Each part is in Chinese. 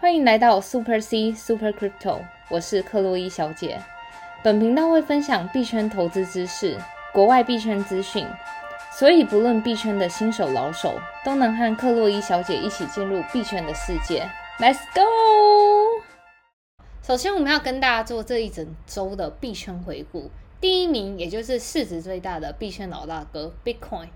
欢迎来到 Super C Super Crypto，我是克洛伊小姐。本频道会分享币圈投资知识、国外币圈资讯，所以不论币圈的新手老手，都能和克洛伊小姐一起进入币圈的世界。Let's go！首先，我们要跟大家做这一整周的币圈回顾。第一名，也就是市值最大的币圈老大哥 Bitcoin。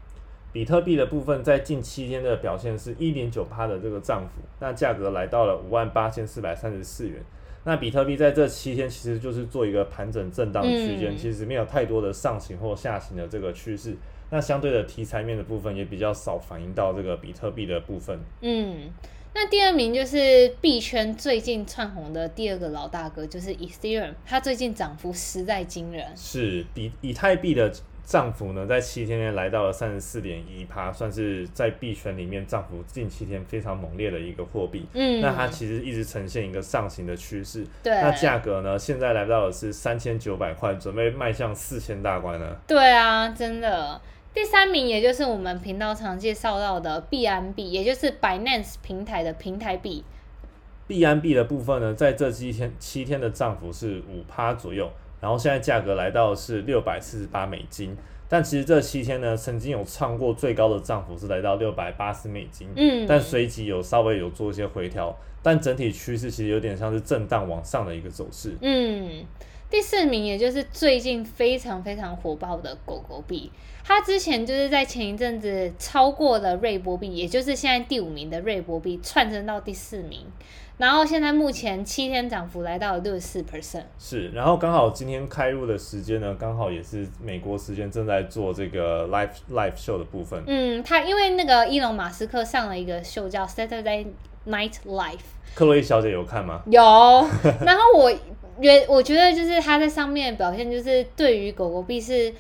比特币的部分在近七天的表现是一点九趴的这个涨幅，那价格来到了五万八千四百三十四元。那比特币在这七天其实就是做一个盘整震荡区间，其实没有太多的上行或下行的这个趋势。那相对的题材面的部分也比较少反映到这个比特币的部分。嗯，那第二名就是币圈最近窜红的第二个老大哥，就是 Ethereum，它最近涨幅实在惊人。是比以太币的。涨幅呢，在七天内来到了三十四点一趴，算是在币圈里面涨幅近七天非常猛烈的一个货币。嗯，那它其实一直呈现一个上行的趋势。对，那价格呢，现在来到的是三千九百块，准备迈向四千大关了。对啊，真的。第三名，也就是我们频道常介绍到的币安币，也就是 Binance 平台的平台币。币安币的部分呢，在这七天七天的涨幅是五趴左右。然后现在价格来到是六百四十八美金，但其实这七天呢，曾经有创过最高的涨幅是来到六百八十美金，嗯，但随即有稍微有做一些回调，但整体趋势其实有点像是震荡往上的一个走势，嗯。第四名，也就是最近非常非常火爆的狗狗币，它之前就是在前一阵子超过了瑞波币，也就是现在第五名的瑞波币，窜升到第四名。然后现在目前七天涨幅来到了六十四 percent。是，然后刚好今天开入的时间呢，刚好也是美国时间正在做这个 live live show 的部分。嗯，他因为那个伊隆马斯克上了一个秀叫 Saturday Night Live。克洛伊小姐有看吗？有，然后我。觉我觉得就是他在上面表现，就是对于狗狗币是，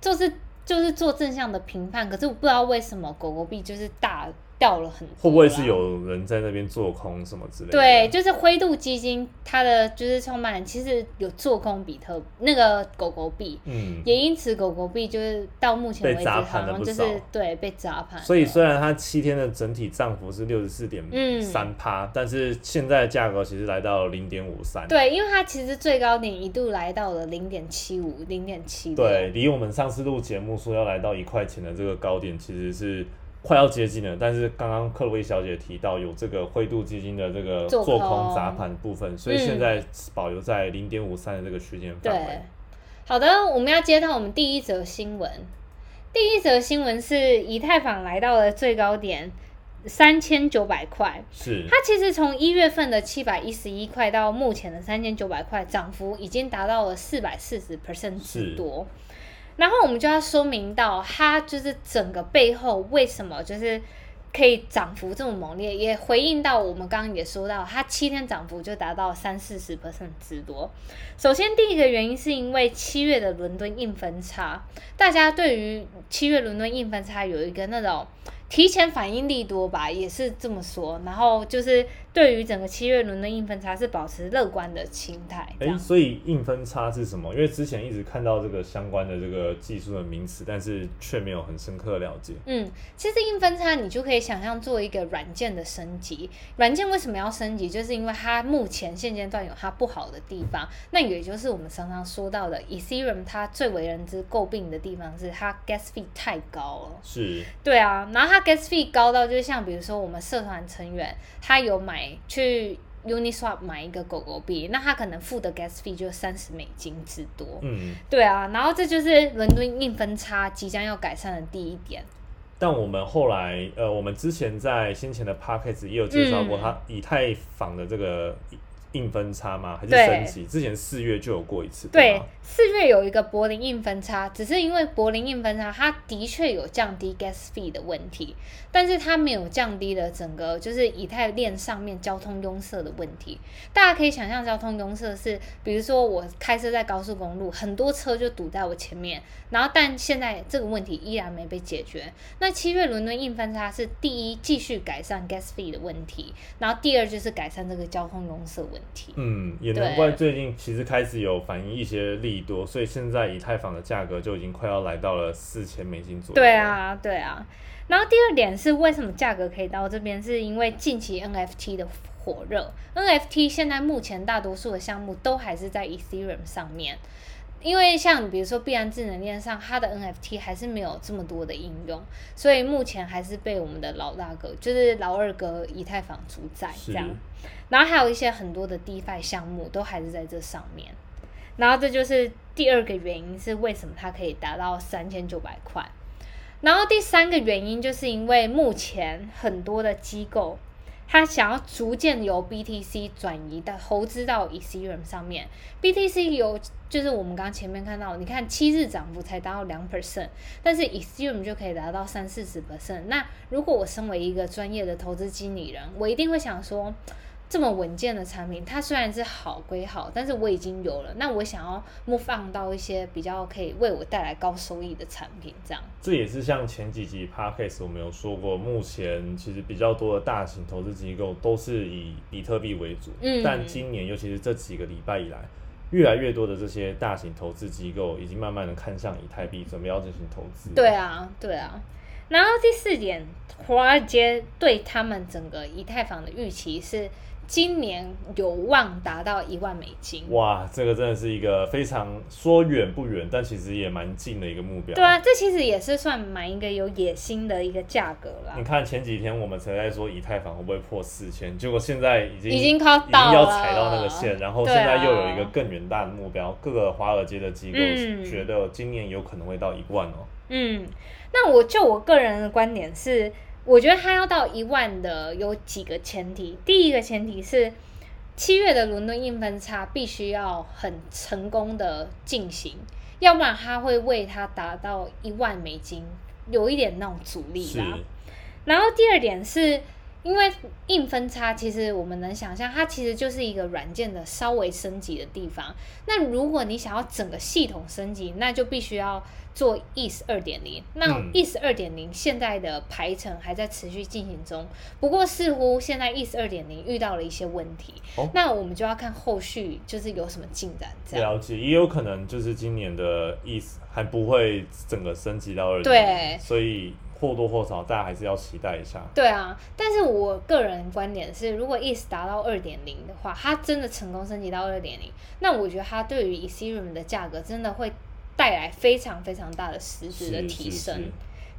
就是就是做正向的评判，可是我不知道为什么狗狗币就是大。掉了很多，会不会是有人在那边做空什么之类的？对，就是灰度基金，它的就是创办人其实有做空比特那个狗狗币，嗯，也因此狗狗币就是到目前为止好像就是对被砸盘。所以虽然它七天的整体涨幅是六十四点三趴，但是现在的价格其实来到了零点五三。对，因为它其实最高点一度来到了零点七五、零点七。对，离我们上次录节目说要来到一块钱的这个高点，其实是。快要接近了，但是刚刚克洛伊小姐提到有这个灰度基金的这个做空砸盘部分，所以现在保留在零点五三的这个区间范围。好的，我们要接到我们第一则新闻。第一则新闻是以太坊来到了最高点三千九百块，是它其实从一月份的七百一十一块到目前的三千九百块，涨幅已经达到了四百四十 percent 之多。然后我们就要说明到，它就是整个背后为什么就是可以涨幅这么猛烈，也回应到我们刚刚也说到，它七天涨幅就达到三四十%之多。首先第一个原因是因为七月的伦敦硬分差，大家对于七月伦敦硬分差有一个那种。提前反应力多吧，也是这么说。然后就是对于整个七月轮的硬分差是保持乐观的心态。哎，所以硬分差是什么？因为之前一直看到这个相关的这个技术的名词，但是却没有很深刻的了解。嗯，其实硬分差你就可以想象做一个软件的升级。软件为什么要升级？就是因为它目前现阶段有它不好的地方。那也就是我们常常说到的，Ethereum 它最为人知诟病的地方是它 gas fee 太高了。是，对啊，然后它。Gas fee 高到就是像比如说我们社团成员，他有买去 Uniswap 买一个狗狗币，那他可能付的 gas fee 就三十美金之多。嗯，对啊，然后这就是伦敦硬分差即将要改善的第一点。但我们后来，呃，我们之前在先前的 p a c k a g e 也有介绍过，它以太坊的这个。硬分差吗？还是升级？之前四月就有过一次。对，四月有一个柏林硬分差，只是因为柏林硬分差，它的确有降低 gas fee 的问题，但是它没有降低了整个就是以太链上面交通拥塞的问题。大家可以想象，交通拥塞是，比如说我开车在高速公路，很多车就堵在我前面，然后但现在这个问题依然没被解决。那七月伦敦硬分差是第一，继续改善 gas fee 的问题，然后第二就是改善这个交通拥塞问。嗯，也难怪最近其实开始有反映一些利多，所以现在以太坊的价格就已经快要来到了四千美金左右。对啊，对啊。然后第二点是为什么价格可以到这边，是因为近期 NFT 的火热，NFT 现在目前大多数的项目都还是在 Ethereum 上面。因为像比如说币安智能链上，它的 NFT 还是没有这么多的应用，所以目前还是被我们的老大哥，就是老二哥以太坊主宰这样。然后还有一些很多的 DeFi 项目都还是在这上面。然后这就是第二个原因，是为什么它可以达到三千九百块。然后第三个原因，就是因为目前很多的机构。他想要逐渐由 BTC 转移到投资到 Ethereum 上面，BTC 有就是我们刚刚前面看到，你看七日涨幅才达到两 percent，但是 Ethereum 就可以达到三四十 percent。那如果我身为一个专业的投资经理人，我一定会想说。这么稳健的产品，它虽然是好归好，但是我已经有了，那我想要 move 放到一些比较可以为我带来高收益的产品，这样。这也是像前几集 podcast 我们有说过，目前其实比较多的大型投资机构都是以比特币为主，嗯，但今年尤其是这几个礼拜以来，越来越多的这些大型投资机构已经慢慢的看向以太币，准备要进行投资。对啊，对啊。然后第四点，华尔街对他们整个以太坊的预期是。今年有望达到一万美金。哇，这个真的是一个非常说远不远，但其实也蛮近的一个目标。对啊，这其实也是算蛮一个有野心的一个价格了。你看前几天我们才在说以太坊会不会破四千，结果现在已经已经靠到要踩到那个线，然后现在又有一个更远大的目标。各个华尔街的机构觉得今年有可能会到一万哦。嗯，那我就我个人的观点是。我觉得它要到一万的有几个前提，第一个前提是七月的伦敦硬分差必须要很成功的进行，要不然它会为它达到一万美金有一点那种阻力啦。然后第二点是。因为硬分叉，其实我们能想象，它其实就是一个软件的稍微升级的地方。那如果你想要整个系统升级，那就必须要做 ETH 二点零。那 ETH 二点零现在的排程还在持续进行中，不过似乎现在 ETH 二点零遇到了一些问题。那我们就要看后续就是有什么进展。了解，也有可能就是今年的 ETH 还不会整个升级到二点零，所以。或多或少，大家还是要期待一下。对啊，但是我个人观点是，如果 ETH 达到二点零的话，它真的成功升级到二点零，那我觉得它对于 Ethereum 的价格真的会带来非常非常大的实质的提升。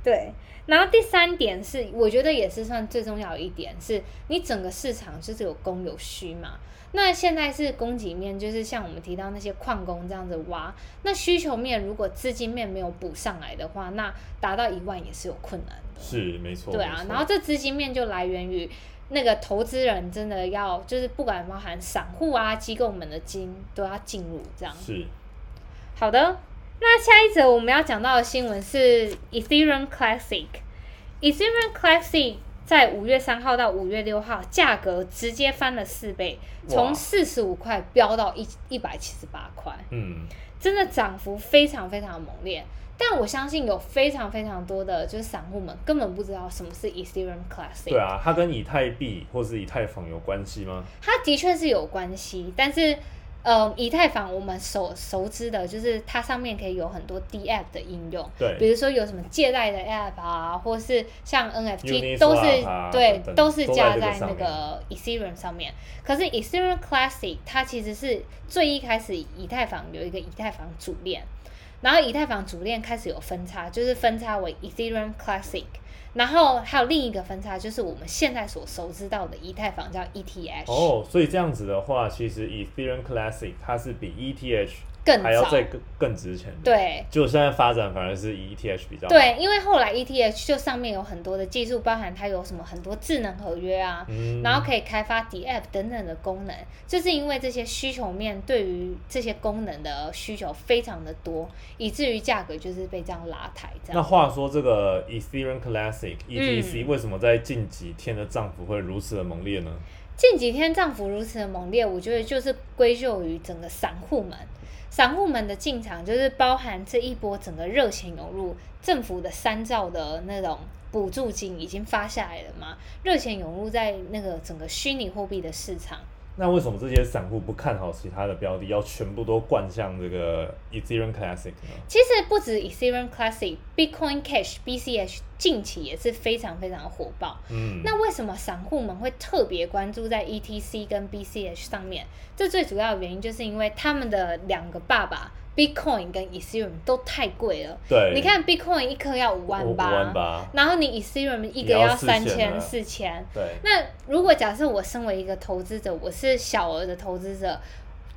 对，然后第三点是，我觉得也是算最重要的一点，是你整个市场就是有供有需嘛。那现在是供给面，就是像我们提到那些矿工这样子挖。那需求面如果资金面没有补上来的话，那达到一万也是有困难的。是没错。对啊，然后这资金面就来源于那个投资人真的要，就是不管包含散户啊、机构们的金都要进入这样。是。好的，那下一则我们要讲到的新闻是 Ethereum Classic。Ethereum Classic。在五月三号到五月六号，价格直接翻了四倍，从四十五块飙到一一百七十八块。嗯，真的涨幅非常非常猛烈。但我相信有非常非常多的就是散户们根本不知道什么是 Ethereum Classic。对啊，它跟以太币或是以太坊有关系吗？它的确是有关系，但是。呃，以太坊我们熟熟知的就是它上面可以有很多 D App 的应用，对，比如说有什么借贷的 App 啊，或是像 NFT 都是对，都是加在那个 Ethereum 上面。可是 Ethereum Classic 它其实是最一开始以太坊有一个以太坊主链，然后以太坊主链开始有分叉，就是分叉为 Ethereum Classic。然后还有另一个分叉，就是我们现在所熟知到的以太坊叫 ETH。哦，所以这样子的话，其实 Ethereum Classic 它是比 ETH。还要再更更值钱，对，就现在发展反而是 ETH 比较对，因为后来 ETH 就上面有很多的技术，包含它有什么很多智能合约啊，然后可以开发 D App 等等的功能，就是因为这些需求面对于这些功能的需求非常的多，以至于价格就是被这样拉抬。这样。那话说这个 Ethereum Classic ETC 为什么在近几天的涨幅会如此的猛烈呢？近几天涨幅如此的猛烈，我觉得就是归咎于整个散户们。散户们的进场就是包含这一波整个热钱涌入，政府的三兆的那种补助金已经发下来了嘛？热钱涌入在那个整个虚拟货币的市场，那为什么这些散户不看好其他的标的，要全部都灌向这个 Ethereum Classic 呢？其实不止 Ethereum Classic，Bitcoin Cash BCH 近期也是非常非常火爆。嗯，那为什么散户们会特别关注在 ETC 跟 BCH 上面？这最主要的原因就是因为他们的两个爸爸 Bitcoin 跟 Ethereum 都太贵了。对，你看 Bitcoin 一颗要五万八，然后你 Ethereum 一个要三千四千。对，那如果假设我身为一个投资者，我是小额的投资者，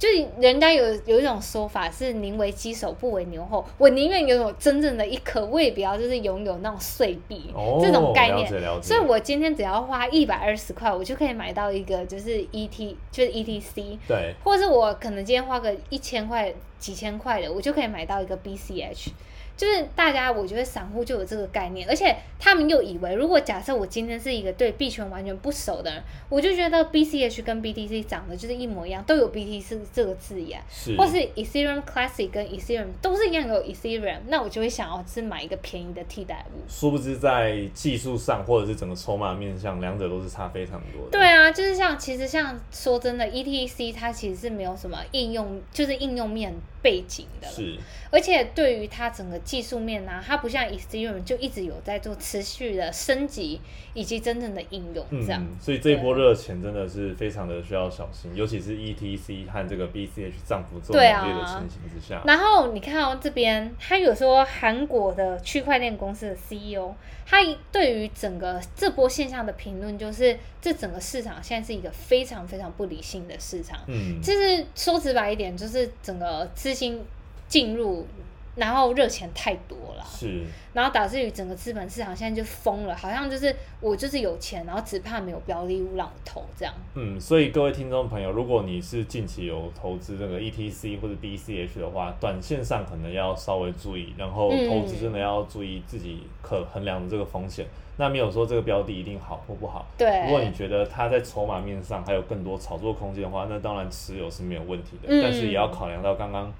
就是人家有有一种说法是宁为鸡首不为牛后，我宁愿拥有真正的一颗，我也不要就是拥有那种碎币、哦，这种概念。所以我今天只要花一百二十块，我就可以买到一个就是 ET 就是 ETC，对，或是我可能今天花个一千块、几千块的，我就可以买到一个 BCH。就是大家，我觉得散户就有这个概念，而且他们又以为，如果假设我今天是一个对币圈完全不熟的人，我就觉得 BCH 跟 BTC 长得就是一模一样，都有 BTC 这个字眼，是，或是 Ethereum Classic 跟 Ethereum 都是一样有 Ethereum，那我就会想要是买一个便宜的替代物。殊不知在技术上或者是整个筹码面上，两者都是差非常多的。对啊，就是像其实像说真的，ETC 它其实是没有什么应用，就是应用面背景的，是，而且对于它整个技术面呢、它不像 Ethereum 就一直有在做持续的升级以及真正的应用这样。嗯，所以这一波热钱真的是非常的需要小心，尤其是 ETC 和这个 BCH 涨幅这么烈的情形之下。然后你看到、这边，他有说韩国的区块链公司的 CEO，他对于整个这波现象的评论就是，这整个市场现在是一个非常非常不理性的市场。嗯，就是说直白一点，就是整个资新进入，然后热钱太多了，是，然后导致于整个资本市场现在就疯了，好像就是我就是有钱，然后只怕没有标的物让我投这样。嗯，所以各位听众朋友，如果你是近期有投资这个 ETC 或者 BCH 的话，短线上可能要稍微注意，然后嗯投资真的要注意自己可衡量的这个风险。那没有说这个标的一定好或不好。对如果你觉得它在筹码面上还有更多炒作空间的话，那当然持有是没有问题的。嗯但是也要考量到刚刚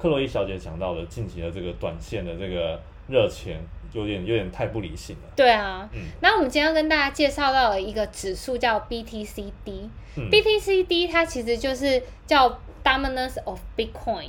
克洛伊小姐讲到的近期的这个短线的这个热钱，有点有点太不理性了。对啊，嗯那我们今天要跟大家介绍到的一个指数叫 BTCD。嗯 BTCD 它其实就是叫 Dominance of Bitcoin。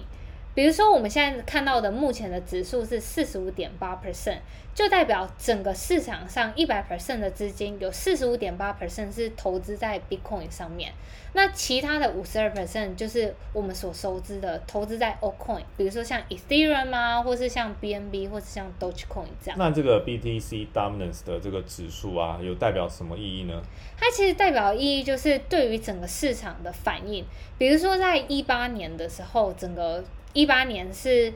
比如说，我们现在看到的目前的指数是四十五点八 percent，就代表整个市场上一百 percent 的资金有四十五点八 percent 是投资在 Bitcoin 上面，那其他的五十二 percent 就是我们所熟知的投资在 Altcoin，比如说像 Ethereum 啊，或是像 BNB，或是像 Dogecoin 这样。那这个 BTC Dominance 的这个指数啊，有代表什么意义呢？它其实代表意义就是对于整个市场的反应，比如说在一八年的时候，整个一八年是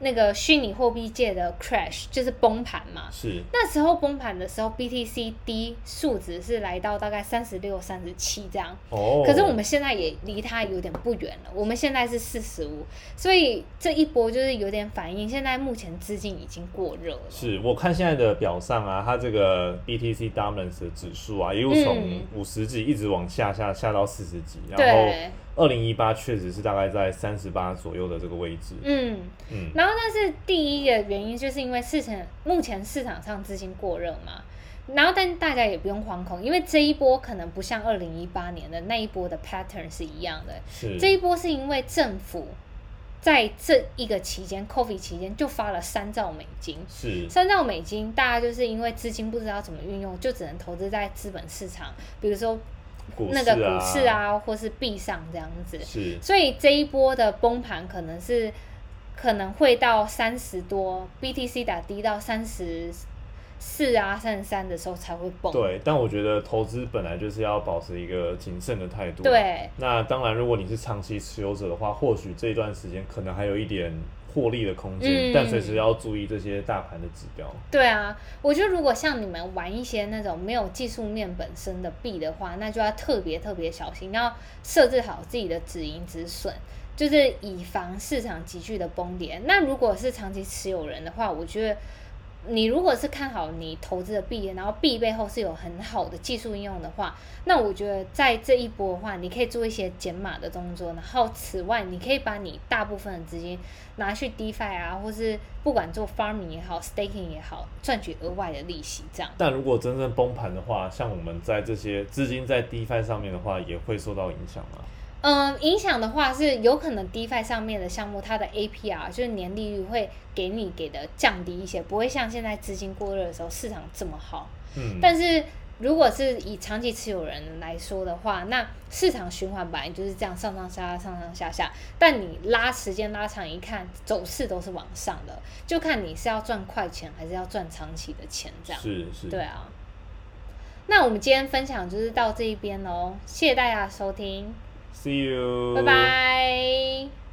那个虚拟货币界的 crash，就是崩盘嘛。是，那时候崩盘的时候，BTC D 数值是来到大概三十六、三十七这样。哦，可是我们现在也离它有点不远了，我们现在是四十五，所以这一波就是有点反应。现在目前资金已经过热了。是我看现在的表上啊，它这个 BTC Dominance 的指数啊，一路从嗯五十几一直往下下下到四十几，然后对，二零一八确实是大概在三十八左右的这个位置。嗯，嗯，然后，但是第一个原因就是因为市场目前市场上资金过热嘛，然后但大家也不用惶恐，因为这一波可能不像二零一八年的那一波的 pattern 是一样的，是。这一波是因为政府在这一个期间，COVID 期间就发了三兆美金。是。三兆美金，大家就是因为资金不知道怎么运用，就只能投资在资本市场，比如说股那个股市啊，或是币上这样子。是所以这一波的崩盘可能是可能会到三十多，BTC 打低到三十四啊、三十三的时候才会崩。对，但我觉得投资本来就是要保持一个谨慎的态度。，对那当然，如果你是长期持有者的话，或许这一段时间可能还有一点获利的空间，嗯但随时要注意这些大盘的指标。对啊，我觉得如果像你们玩一些那种没有技术面本身的币的话，那就要特别特别小心，要设置好自己的止盈止损。就是以防市场急剧的崩跌。那如果是长期持有人的话，我觉得你如果是看好你投资的币，然后币背后是有很好的技术应用的话，那我觉得在这一波的话，你可以做一些减码的动作。然后此外，你可以把你大部分的资金拿去 DeFi 啊，或是不管做 Farming 也好，Staking 也好，赚取额外的利息。这样。但如果真正崩盘的话，像我们在这些资金在 DeFi 上面的话，也会受到影响吗？嗯，影响的话是有可能 DeFi 上面的项目，它的 APR 就是年利率会给你给的降低一些，不会像现在资金过热的时候市场这么好。嗯，但是如果是以长期持有人来说的话，那市场循环本来就是这样上上下下上上下下，但你拉时间拉长一看，走势都是往上的，就看你是要赚快钱还是要赚长期的钱，这样是是，对啊。那我们今天分享就是到这一边喽，谢谢大家收听。See you. 拜拜